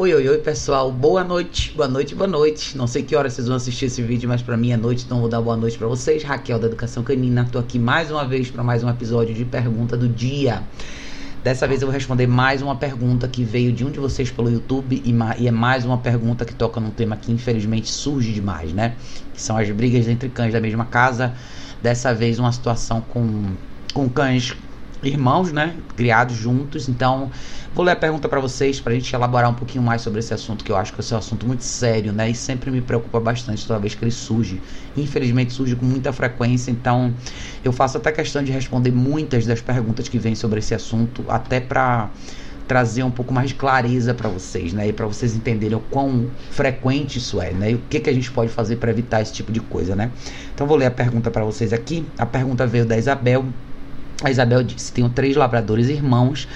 Oi, oi, oi, pessoal. Boa noite, boa noite, boa noite. Não sei que hora vocês vão assistir esse vídeo, mas para mim é noite, então vou dar boa noite para vocês. Raquel da Educação Canina, tô aqui mais uma vez para mais um episódio de Pergunta do Dia. Dessa vez eu vou responder mais uma pergunta que veio de um de vocês pelo YouTube e, e é mais uma pergunta que toca num tema que infelizmente surge demais, né? Que são as brigas entre cães da mesma casa. Dessa vez uma situação com, com cães irmãos, né? Criados juntos. Então, vou ler a pergunta para vocês para a gente elaborar um pouquinho mais sobre esse assunto, que eu acho que esse é um assunto muito sério, né? E sempre me preocupa bastante toda vez que ele surge. Infelizmente, surge com muita frequência. Então, eu faço até questão de responder muitas das perguntas que vêm sobre esse assunto, até para trazer um pouco mais de clareza para vocês, né? E para vocês entenderem o quão frequente isso é, né? E o que, que a gente pode fazer para evitar esse tipo de coisa, né? Então, vou ler a pergunta para vocês aqui. A pergunta veio da Isabel. A Isabel disse: Tenho três labradores irmãos.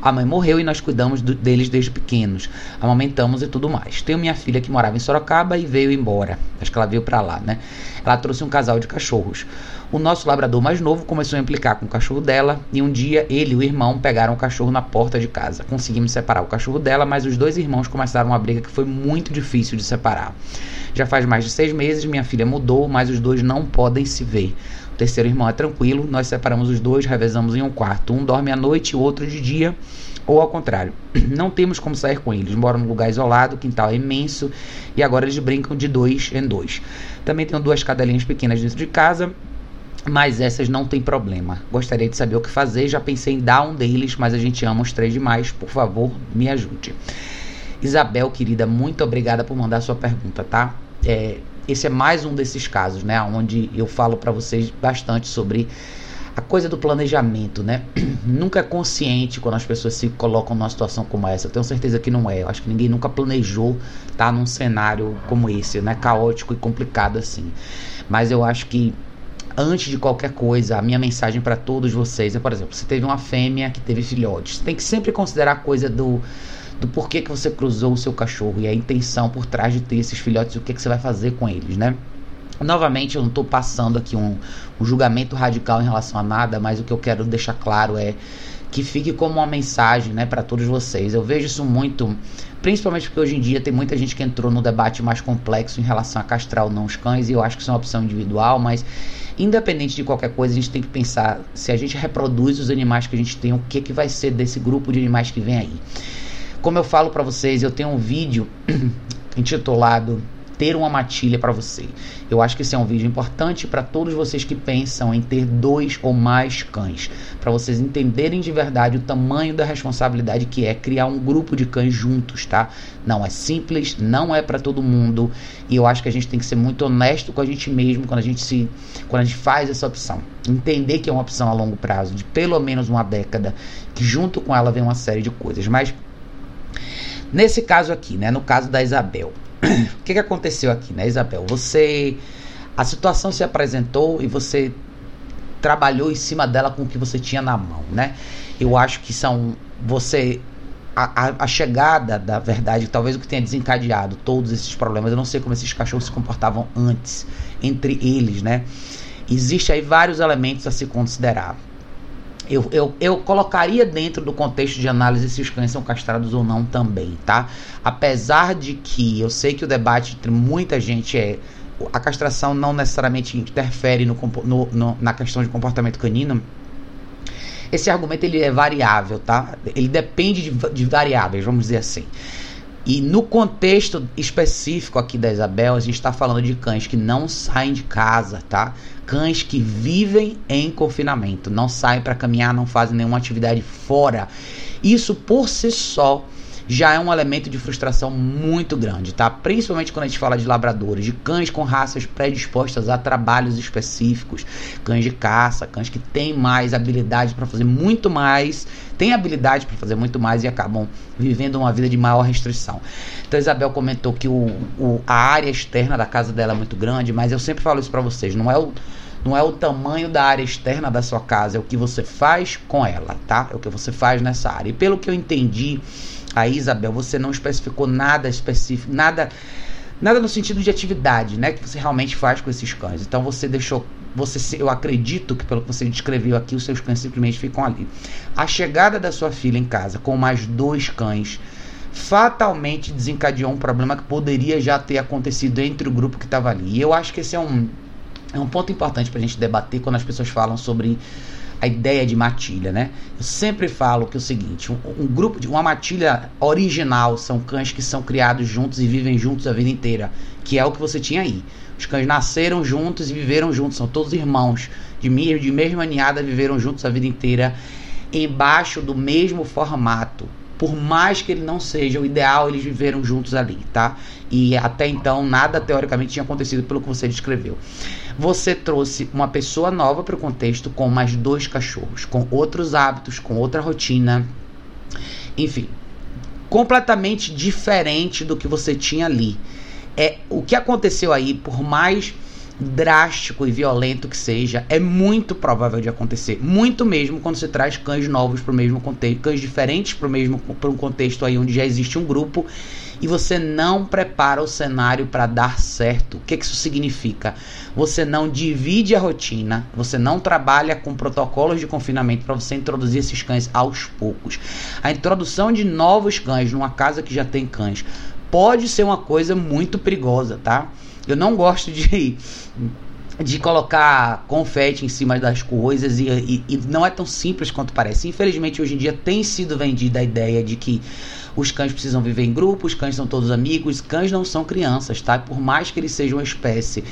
A mãe morreu e nós cuidamos do, deles desde pequenos. Amamentamos e tudo mais. Tenho minha filha que morava em Sorocaba e veio embora. Acho que ela veio para lá, né? Ela trouxe um casal de cachorros. O nosso labrador mais novo começou a implicar com o cachorro dela e um dia ele e o irmão pegaram o cachorro na porta de casa. Conseguimos separar o cachorro dela, mas os dois irmãos começaram uma briga que foi muito difícil de separar. Já faz mais de seis meses, minha filha mudou, mas os dois não podem se ver. O terceiro irmão é tranquilo, nós separamos os dois, revezamos em um quarto. Um dorme à noite e o outro de dia, ou ao contrário. Não temos como sair com eles. Moram num lugar isolado, o quintal é imenso e agora eles brincam de dois em dois. Também tenho duas cadelinhas pequenas dentro de casa, mas essas não tem problema. Gostaria de saber o que fazer. Já pensei em dar um deles, mas a gente ama os três demais. Por favor, me ajude. Isabel, querida, muito obrigada por mandar sua pergunta, tá? É, esse é mais um desses casos, né? Onde eu falo para vocês bastante sobre a coisa do planejamento, né? nunca é consciente quando as pessoas se colocam numa situação como essa. Eu tenho certeza que não é. Eu acho que ninguém nunca planejou estar tá num cenário como esse, né? Caótico e complicado assim. Mas eu acho que antes de qualquer coisa, a minha mensagem para todos vocês é, por exemplo, você teve uma fêmea que teve filhotes. Tem que sempre considerar a coisa do do porquê que você cruzou o seu cachorro e a intenção por trás de ter esses filhotes e o que, que você vai fazer com eles, né? Novamente, eu não estou passando aqui um, um julgamento radical em relação a nada, mas o que eu quero deixar claro é que fique como uma mensagem, né, para todos vocês. Eu vejo isso muito, principalmente porque hoje em dia tem muita gente que entrou no debate mais complexo em relação a castrar ou não os cães, e eu acho que isso é uma opção individual, mas independente de qualquer coisa, a gente tem que pensar se a gente reproduz os animais que a gente tem, o que que vai ser desse grupo de animais que vem aí. Como eu falo para vocês, eu tenho um vídeo intitulado ter uma matilha para você. Eu acho que esse é um vídeo importante para todos vocês que pensam em ter dois ou mais cães, para vocês entenderem de verdade o tamanho da responsabilidade que é criar um grupo de cães juntos, tá? Não é simples, não é para todo mundo, e eu acho que a gente tem que ser muito honesto com a gente mesmo quando a gente se quando a gente faz essa opção. Entender que é uma opção a longo prazo, de pelo menos uma década, que junto com ela vem uma série de coisas, mas Nesse caso aqui, né, no caso da Isabel, o que, que aconteceu aqui, né, Isabel? Você, a situação se apresentou e você trabalhou em cima dela com o que você tinha na mão, né? Eu acho que são você a, a, a, chegada da verdade, talvez o que tenha desencadeado todos esses problemas, eu não sei como esses cachorros se comportavam antes entre eles, né? Existe aí vários elementos a se considerar eu, eu, eu colocaria dentro do contexto de análise se os cães são castrados ou não também, tá? Apesar de que eu sei que o debate entre muita gente é a castração não necessariamente interfere no, no, no, na questão de comportamento canino. Esse argumento ele é variável, tá? Ele depende de, de variáveis, vamos dizer assim. E no contexto específico aqui da Isabel, a gente está falando de cães que não saem de casa, tá? Cães que vivem em confinamento, não saem para caminhar, não fazem nenhuma atividade fora. Isso por si só já é um elemento de frustração muito grande, tá? Principalmente quando a gente fala de labradores, de cães com raças predispostas a trabalhos específicos, cães de caça, cães que têm mais habilidade para fazer muito mais, têm habilidade para fazer muito mais e acabam vivendo uma vida de maior restrição. Então, Isabel comentou que o, o, a área externa da casa dela é muito grande, mas eu sempre falo isso para vocês, não é o não é o tamanho da área externa da sua casa, é o que você faz com ela, tá? É o que você faz nessa área. E pelo que eu entendi, Aí, Isabel, você não especificou nada específico, nada nada no sentido de atividade, né, que você realmente faz com esses cães. Então você deixou, você, eu acredito que pelo que você descreveu aqui, os seus cães simplesmente ficam ali. A chegada da sua filha em casa com mais dois cães fatalmente desencadeou um problema que poderia já ter acontecido entre o grupo que estava ali. E eu acho que esse é um, é um ponto importante para a gente debater quando as pessoas falam sobre a ideia de matilha, né? Eu sempre falo que é o seguinte, um, um, grupo de uma matilha original são cães que são criados juntos e vivem juntos a vida inteira, que é o que você tinha aí. Os cães nasceram juntos e viveram juntos, são todos irmãos, de, de mesma ninhada viveram juntos a vida inteira, embaixo do mesmo formato por mais que ele não seja o ideal, eles viveram juntos ali, tá? E até então nada teoricamente tinha acontecido pelo que você descreveu. Você trouxe uma pessoa nova para o contexto com mais dois cachorros, com outros hábitos, com outra rotina, enfim, completamente diferente do que você tinha ali. É o que aconteceu aí, por mais drástico e violento que seja, é muito provável de acontecer. Muito mesmo quando você traz cães novos para o mesmo contexto, cães diferentes para o mesmo para um contexto aí onde já existe um grupo e você não prepara o cenário para dar certo. O que, que isso significa? Você não divide a rotina, você não trabalha com protocolos de confinamento para você introduzir esses cães aos poucos. A introdução de novos cães numa casa que já tem cães pode ser uma coisa muito perigosa, tá? Eu não gosto de de colocar confete em cima das coisas e, e, e, não é tão simples quanto parece. Infelizmente, hoje em dia tem sido vendida a ideia de que os cães precisam viver em grupo, os cães são todos amigos, cães não são crianças, tá? Por mais que eles sejam uma espécie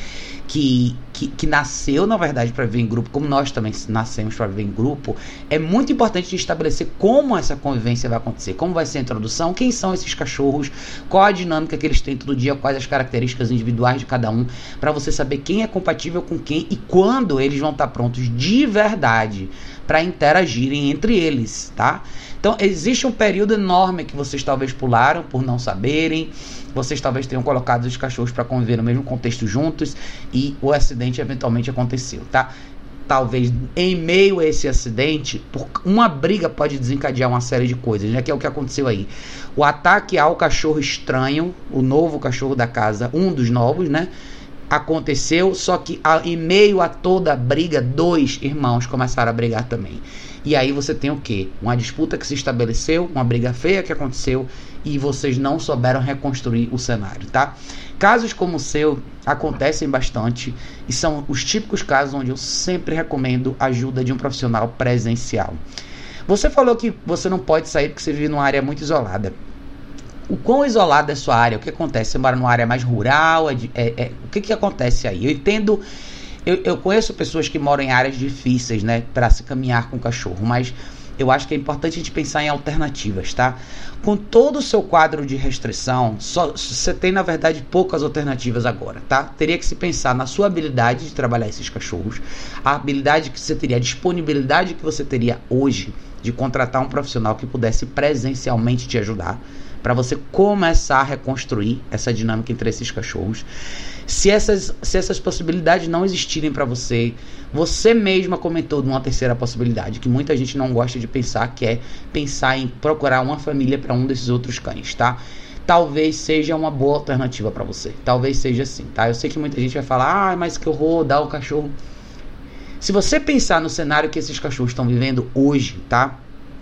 que, que, que nasceu, na verdade, para viver em grupo, como nós também nascemos para viver em grupo, é muito importante estabelecer como essa convivência vai acontecer, como vai ser a introdução, quem são esses cachorros, qual a dinâmica que eles têm todo dia, quais as características individuais de cada um, para você saber quem é compatível com quem e quando eles vão estar tá prontos de verdade para interagirem entre eles, tá? Então, existe um período enorme que vocês talvez pularam por não saberem, vocês talvez tenham colocado os cachorros para conviver no mesmo contexto juntos e o acidente eventualmente aconteceu, tá? Talvez em meio a esse acidente, uma briga pode desencadear uma série de coisas, né? Que é o que aconteceu aí. O ataque ao cachorro estranho, o novo cachorro da casa, um dos novos, né? Aconteceu, só que em meio a toda a briga, dois irmãos começaram a brigar também. E aí você tem o quê? Uma disputa que se estabeleceu, uma briga feia que aconteceu e vocês não souberam reconstruir o cenário, tá? Casos como o seu acontecem bastante e são os típicos casos onde eu sempre recomendo a ajuda de um profissional presencial. Você falou que você não pode sair porque você vive numa área muito isolada. O quão isolada é sua área? O que acontece? Você mora numa área mais rural? É, é, é, o que, que acontece aí? Eu entendo eu, eu conheço pessoas que moram em áreas difíceis, né, para se caminhar com o cachorro, mas eu acho que é importante a gente pensar em alternativas, tá? Com todo o seu quadro de restrição, só, você tem na verdade poucas alternativas agora, tá? Teria que se pensar na sua habilidade de trabalhar esses cachorros, a habilidade que você teria, a disponibilidade que você teria hoje de contratar um profissional que pudesse presencialmente te ajudar para você começar a reconstruir essa dinâmica entre esses cachorros. Se essas, se essas possibilidades não existirem para você, você mesma comentou de uma terceira possibilidade que muita gente não gosta de pensar, que é pensar em procurar uma família para um desses outros cães, tá? Talvez seja uma boa alternativa para você. Talvez seja assim, tá? Eu sei que muita gente vai falar: "Ah, mas que horror, dar o cachorro". Se você pensar no cenário que esses cachorros estão vivendo hoje, tá?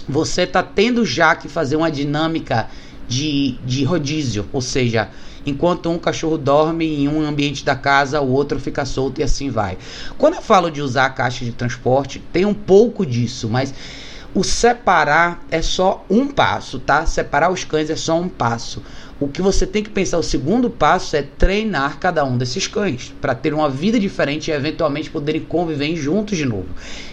Você tá tendo já que fazer uma dinâmica de, de rodízio, ou seja, enquanto um cachorro dorme em um ambiente da casa, o outro fica solto e assim vai. Quando eu falo de usar a caixa de transporte, tem um pouco disso, mas o separar é só um passo, tá? Separar os cães é só um passo. O que você tem que pensar, o segundo passo é treinar cada um desses cães para ter uma vida diferente e eventualmente poderem conviver juntos de novo.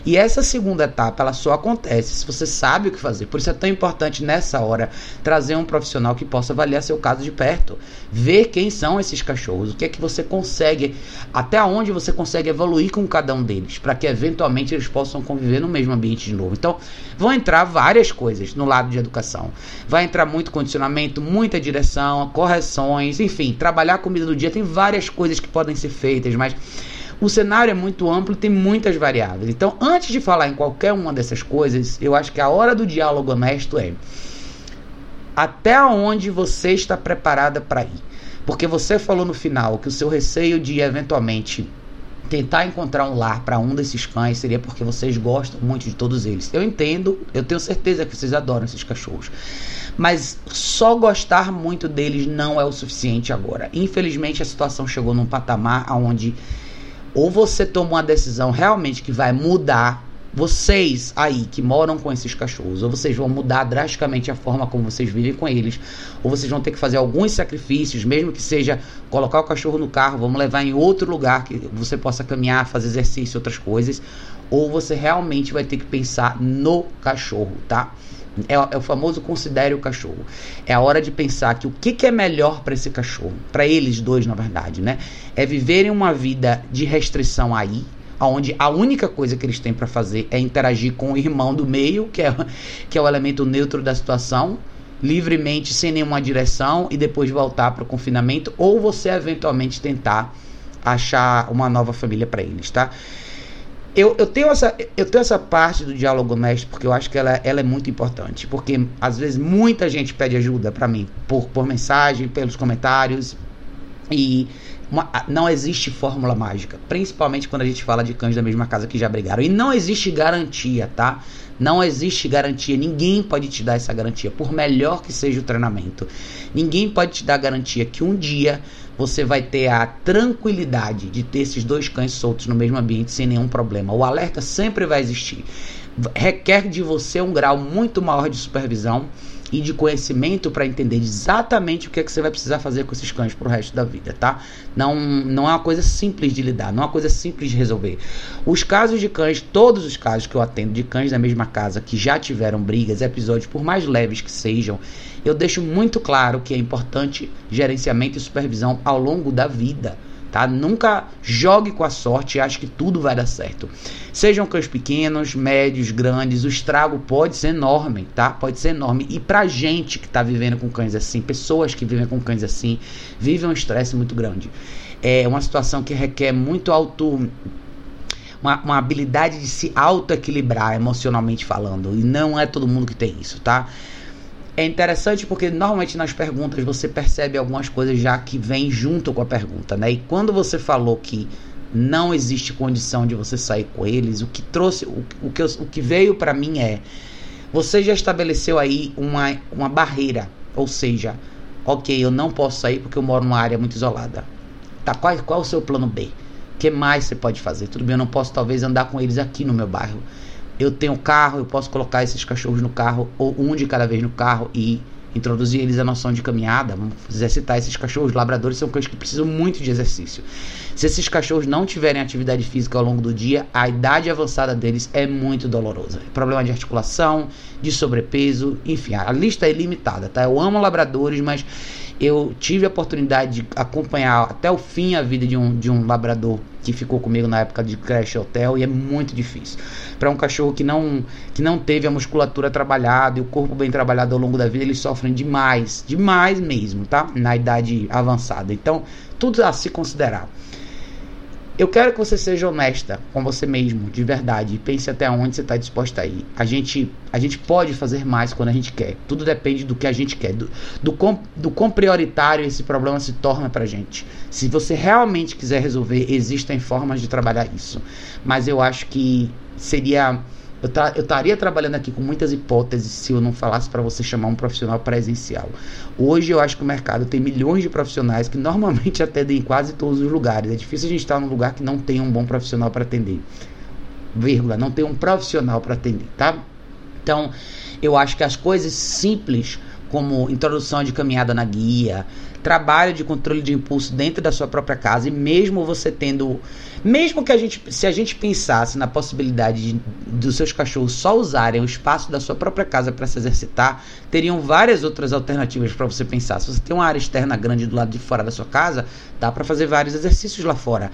E essa segunda etapa, ela só acontece se você sabe o que fazer. Por isso é tão importante nessa hora trazer um profissional que possa avaliar seu caso de perto, ver quem são esses cachorros, o que é que você consegue, até onde você consegue evoluir com cada um deles, para que eventualmente eles possam conviver no mesmo ambiente de novo. Então, vão entrar várias coisas no lado de educação. Vai entrar muito condicionamento, muita direção correções, enfim, trabalhar a comida do dia tem várias coisas que podem ser feitas, mas o cenário é muito amplo tem muitas variáveis. Então, antes de falar em qualquer uma dessas coisas, eu acho que a hora do diálogo honesto é até onde você está preparada para ir. Porque você falou no final que o seu receio de eventualmente tentar encontrar um lar para um desses cães seria porque vocês gostam muito de todos eles. Eu entendo, eu tenho certeza que vocês adoram esses cachorros. Mas só gostar muito deles não é o suficiente agora. Infelizmente a situação chegou num patamar onde ou você toma uma decisão realmente que vai mudar vocês aí que moram com esses cachorros, ou vocês vão mudar drasticamente a forma como vocês vivem com eles, ou vocês vão ter que fazer alguns sacrifícios, mesmo que seja colocar o cachorro no carro, vamos levar em outro lugar que você possa caminhar, fazer exercício, outras coisas, ou você realmente vai ter que pensar no cachorro, tá? É, é, o famoso considere o cachorro. É a hora de pensar que o que, que é melhor para esse cachorro, para eles dois, na verdade, né? É viverem uma vida de restrição aí, onde a única coisa que eles têm para fazer é interagir com o irmão do meio, que é, que é o elemento neutro da situação, livremente, sem nenhuma direção, e depois voltar para o confinamento, ou você eventualmente tentar achar uma nova família para eles, tá? Eu, eu, tenho essa, eu tenho essa parte do diálogo honesto porque eu acho que ela, ela é muito importante. Porque às vezes muita gente pede ajuda para mim por, por mensagem, pelos comentários. E uma, não existe fórmula mágica, principalmente quando a gente fala de cães da mesma casa que já brigaram. E não existe garantia, tá? Não existe garantia, ninguém pode te dar essa garantia, por melhor que seja o treinamento. Ninguém pode te dar garantia que um dia você vai ter a tranquilidade de ter esses dois cães soltos no mesmo ambiente sem nenhum problema. O alerta sempre vai existir. Requer de você um grau muito maior de supervisão e de conhecimento para entender exatamente o que é que você vai precisar fazer com esses cães pro resto da vida, tá? Não, não é uma coisa simples de lidar, não é uma coisa simples de resolver. Os casos de cães, todos os casos que eu atendo de cães da mesma casa que já tiveram brigas, episódios, por mais leves que sejam, eu deixo muito claro que é importante gerenciamento e supervisão ao longo da vida tá? Nunca jogue com a sorte e ache que tudo vai dar certo. Sejam cães pequenos, médios, grandes, o estrago pode ser enorme, tá? Pode ser enorme. E pra gente que tá vivendo com cães assim, pessoas que vivem com cães assim, vivem um estresse muito grande. É uma situação que requer muito auto uma, uma, habilidade de se auto-equilibrar emocionalmente falando. E não é todo mundo que tem isso, tá? É interessante porque normalmente nas perguntas você percebe algumas coisas já que vêm junto com a pergunta, né? E quando você falou que não existe condição de você sair com eles, o que trouxe, o, o que, o que veio para mim é você já estabeleceu aí uma, uma barreira, ou seja, ok, eu não posso sair porque eu moro numa área muito isolada. Tá, qual, qual é o seu plano B? O que mais você pode fazer? Tudo bem, eu não posso talvez andar com eles aqui no meu bairro eu tenho carro, eu posso colocar esses cachorros no carro, ou um de cada vez no carro e introduzir eles a noção de caminhada, vamos exercitar esses cachorros. Labradores são cães que precisam muito de exercício. Se esses cachorros não tiverem atividade física ao longo do dia, a idade avançada deles é muito dolorosa. Problema de articulação, de sobrepeso, enfim, a lista é ilimitada, tá? Eu amo labradores, mas eu tive a oportunidade de acompanhar até o fim a vida de um, de um labrador que ficou comigo na época de creche hotel e é muito difícil. Para um cachorro que não, que não teve a musculatura trabalhada e o corpo bem trabalhado ao longo da vida, eles sofrem demais, demais mesmo, tá? Na idade avançada. Então, tudo a se considerar. Eu quero que você seja honesta com você mesmo, de verdade, e pense até onde você está disposta a ir. A gente, a gente pode fazer mais quando a gente quer. Tudo depende do que a gente quer, do, do, quão, do quão prioritário esse problema se torna para gente. Se você realmente quiser resolver, existem formas de trabalhar isso. Mas eu acho que seria eu, estaria trabalhando aqui com muitas hipóteses se eu não falasse para você chamar um profissional presencial. Hoje eu acho que o mercado tem milhões de profissionais que normalmente atendem em quase todos os lugares. É difícil a gente estar num lugar que não tem um bom profissional para atender. Vírgula, não tem um profissional para atender, tá? Então, eu acho que as coisas simples como introdução de caminhada na guia, trabalho de controle de impulso dentro da sua própria casa e mesmo você tendo mesmo que a gente se a gente pensasse na possibilidade de, dos seus cachorros só usarem o espaço da sua própria casa para se exercitar, teriam várias outras alternativas para você pensar. Se você tem uma área externa grande do lado de fora da sua casa, dá para fazer vários exercícios lá fora.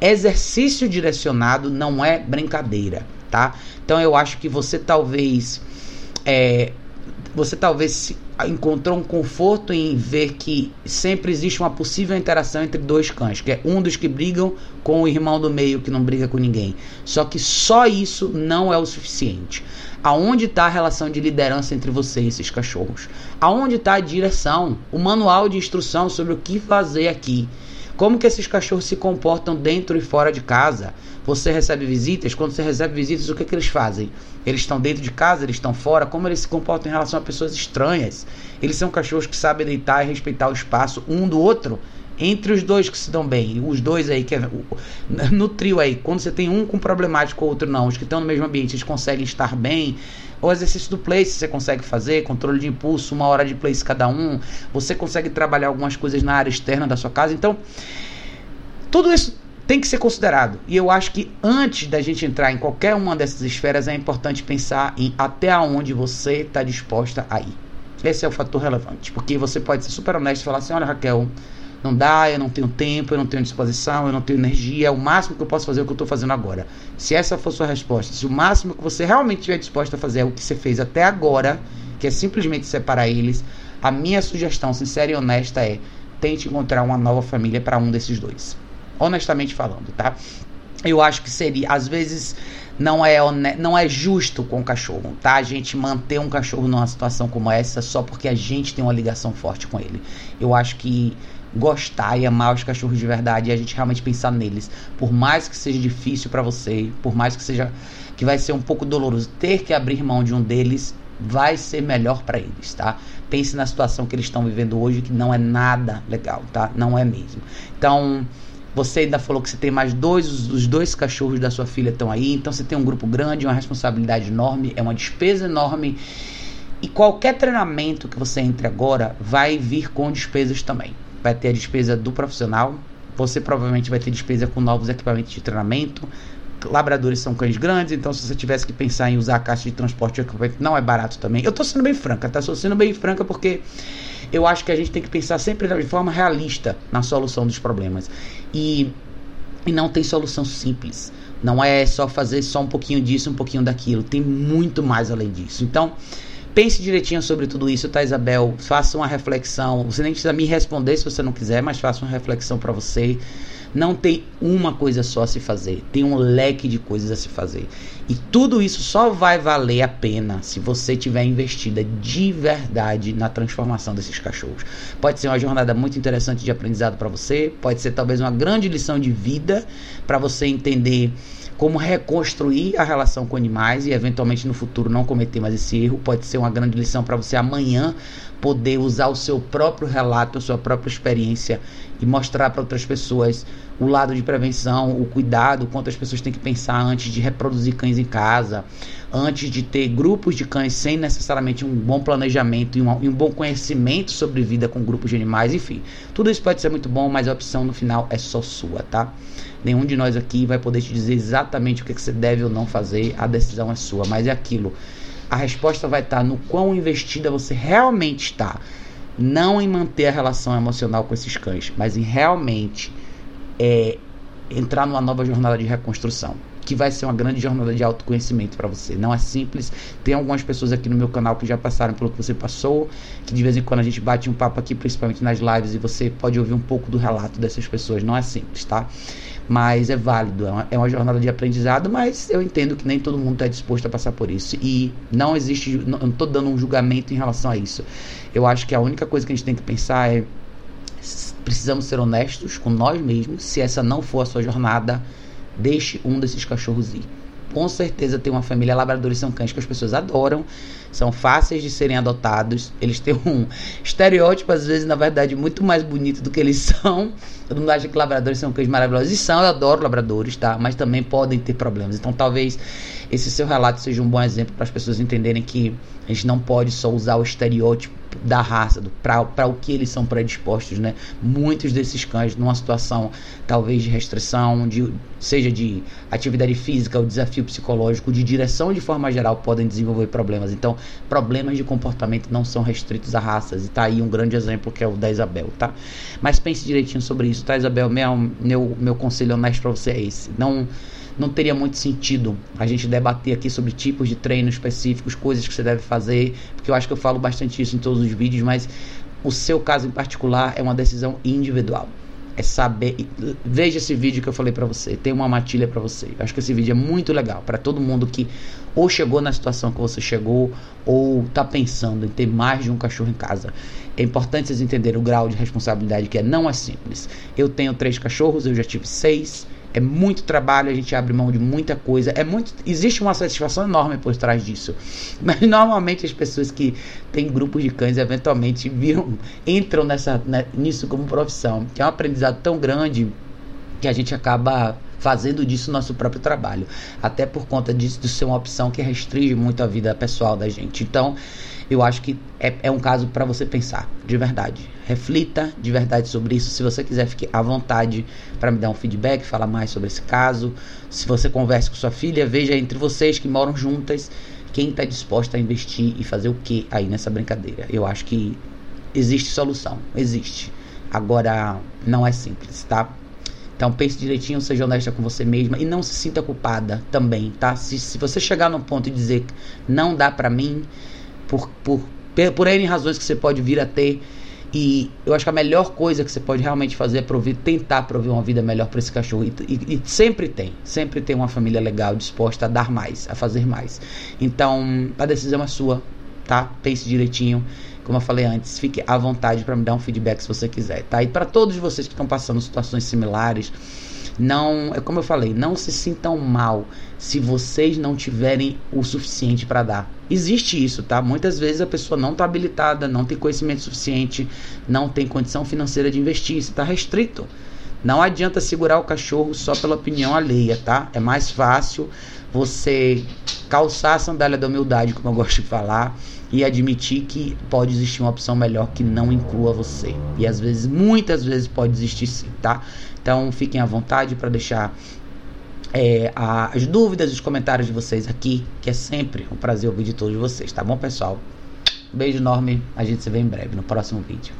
Exercício direcionado não é brincadeira, tá? Então eu acho que você talvez é, você talvez encontrou um conforto em ver que sempre existe uma possível interação entre dois cães, que é um dos que brigam com o irmão do meio que não briga com ninguém. Só que só isso não é o suficiente. Aonde está a relação de liderança entre você e esses cachorros? Aonde está a direção, o manual de instrução sobre o que fazer aqui? Como que esses cachorros se comportam dentro e fora de casa? Você recebe visitas? Quando você recebe visitas, o que, que eles fazem? Eles estão dentro de casa, eles estão fora? Como eles se comportam em relação a pessoas estranhas? Eles são cachorros que sabem deitar e respeitar o espaço um do outro? entre os dois que se dão bem, os dois aí que é, no trio aí, quando você tem um com problemático, o outro não, os que estão no mesmo ambiente, eles conseguem estar bem. O exercício do place você consegue fazer, controle de impulso, uma hora de place cada um. Você consegue trabalhar algumas coisas na área externa da sua casa. Então, tudo isso tem que ser considerado. E eu acho que antes da gente entrar em qualquer uma dessas esferas, é importante pensar em até onde você está disposta a ir. Esse é o fator relevante. Porque você pode ser super honesto e falar assim: olha, Raquel, não dá, eu não tenho tempo, eu não tenho disposição, eu não tenho energia, é o máximo que eu posso fazer é o que eu estou fazendo agora. Se essa for sua resposta, se o máximo que você realmente estiver disposto a fazer é o que você fez até agora, que é simplesmente separar eles, a minha sugestão sincera e honesta é tente encontrar uma nova família para um desses dois. Honestamente falando, tá? Eu acho que seria, às vezes, não é, não é justo com o cachorro, tá? A gente manter um cachorro numa situação como essa só porque a gente tem uma ligação forte com ele. Eu acho que gostar e amar os cachorros de verdade e a gente realmente pensar neles. Por mais que seja difícil para você, por mais que seja que vai ser um pouco doloroso ter que abrir mão de um deles, vai ser melhor para eles, tá? Pense na situação que eles estão vivendo hoje, que não é nada legal, tá? Não é mesmo. Então, você ainda falou que você tem mais dois, os dois cachorros da sua filha estão aí, então você tem um grupo grande, uma responsabilidade enorme, é uma despesa enorme. E qualquer treinamento que você entre agora vai vir com despesas também vai ter a despesa do profissional, você provavelmente vai ter despesa com novos equipamentos de treinamento. Labradores são cães grandes, então se você tivesse que pensar em usar a caixa de transporte de equipamento, não é barato também. Eu tô sendo bem franca, tá? Sendo bem franca porque eu acho que a gente tem que pensar sempre de forma realista na solução dos problemas. E, e não tem solução simples. Não é só fazer só um pouquinho disso, um pouquinho daquilo. Tem muito mais além disso. Então, Pense direitinho sobre tudo isso, tá, Isabel? Faça uma reflexão. Você nem precisa me responder se você não quiser, mas faça uma reflexão para você. Não tem uma coisa só a se fazer, tem um leque de coisas a se fazer. E tudo isso só vai valer a pena se você tiver investida de verdade na transformação desses cachorros. Pode ser uma jornada muito interessante de aprendizado para você, pode ser talvez uma grande lição de vida para você entender como reconstruir a relação com animais e eventualmente no futuro não cometer mais esse erro. Pode ser uma grande lição para você amanhã poder usar o seu próprio relato, a sua própria experiência e mostrar para outras pessoas o lado de prevenção, o cuidado, quanto as pessoas têm que pensar antes de reproduzir cães em casa, antes de ter grupos de cães sem necessariamente um bom planejamento e um, e um bom conhecimento sobre vida com grupos de animais, enfim. Tudo isso pode ser muito bom, mas a opção no final é só sua, tá? Nenhum de nós aqui vai poder te dizer exatamente o que, que você deve ou não fazer, a decisão é sua, mas é aquilo. A resposta vai estar no quão investida você realmente está. Não em manter a relação emocional com esses cães, mas em realmente é, entrar numa nova jornada de reconstrução que vai ser uma grande jornada de autoconhecimento para você. Não é simples. Tem algumas pessoas aqui no meu canal que já passaram pelo que você passou, que de vez em quando a gente bate um papo aqui, principalmente nas lives, e você pode ouvir um pouco do relato dessas pessoas. Não é simples, tá? Mas é válido, é uma, é uma jornada de aprendizado, mas eu entendo que nem todo mundo está disposto a passar por isso. E não existe, não estou dando um julgamento em relação a isso. Eu acho que a única coisa que a gente tem que pensar é precisamos ser honestos com nós mesmos. Se essa não for a sua jornada, deixe um desses cachorros ir. Com certeza tem uma família labradores são cães que as pessoas adoram, são fáceis de serem adotados, eles têm um estereótipo às vezes na verdade muito mais bonito do que eles são. Todo mundo acha que labradores são cães maravilhosos e são, eu adoro labradores, tá? Mas também podem ter problemas. Então talvez esse seu relato seja um bom exemplo para as pessoas entenderem que a gente não pode só usar o estereótipo da raça, para o que eles são predispostos, né? Muitos desses cães, numa situação talvez de restrição, de, seja de atividade física ou desafio psicológico, de direção de forma geral, podem desenvolver problemas. Então, problemas de comportamento não são restritos a raças. E tá aí um grande exemplo que é o da Isabel, tá? Mas pense direitinho sobre isso, tá, Isabel? Meu, meu, meu conselho honesto para você é esse. Não não teria muito sentido a gente debater aqui sobre tipos de treino específicos, coisas que você deve fazer, porque eu acho que eu falo bastante isso em todos os vídeos, mas o seu caso em particular é uma decisão individual. é saber. Veja esse vídeo que eu falei para você. Tem uma matilha para você. Eu acho que esse vídeo é muito legal para todo mundo que ou chegou na situação que você chegou ou tá pensando em ter mais de um cachorro em casa. É importante vocês entenderem o grau de responsabilidade que é. Não é simples. Eu tenho três cachorros, eu já tive seis. É muito trabalho, a gente abre mão de muita coisa. É muito, existe uma satisfação enorme por trás disso. Mas normalmente as pessoas que têm grupos de cães eventualmente viram, entram nessa, né, nisso como profissão, que é um aprendizado tão grande que a gente acaba fazendo disso nosso próprio trabalho. Até por conta disso de ser uma opção que restringe muito a vida pessoal da gente. Então, eu acho que é, é um caso para você pensar, de verdade. Reflita de verdade sobre isso. Se você quiser, fique à vontade para me dar um feedback, falar mais sobre esse caso. Se você conversa com sua filha, veja entre vocês que moram juntas quem está disposta a investir e fazer o que aí nessa brincadeira. Eu acho que existe solução, existe. Agora, não é simples, tá? Então pense direitinho, seja honesta com você mesma e não se sinta culpada também, tá? Se, se você chegar num ponto e dizer não dá para mim, por, por, por N razões que você pode vir a ter. E eu acho que a melhor coisa que você pode realmente fazer é prover, tentar prover uma vida melhor para esse cachorro. E, e, e, sempre tem, sempre tem uma família legal disposta a dar mais, a fazer mais. Então, a decisão é sua, tá? Pense direitinho. Como eu falei antes, fique à vontade para me dar um feedback se você quiser, tá? E para todos vocês que estão passando situações similares, não, é como eu falei, não se sintam mal se vocês não tiverem o suficiente para dar. Existe isso, tá? Muitas vezes a pessoa não está habilitada, não tem conhecimento suficiente, não tem condição financeira de investir, isso está restrito. Não adianta segurar o cachorro só pela opinião alheia, tá? É mais fácil você calçar a sandália da humildade, como eu gosto de falar, e admitir que pode existir uma opção melhor que não inclua você. E às vezes, muitas vezes pode existir sim, tá? Então fiquem à vontade para deixar é, as dúvidas os comentários de vocês aqui, que é sempre um prazer ouvir de todos vocês, tá bom, pessoal? Beijo enorme, a gente se vê em breve no próximo vídeo.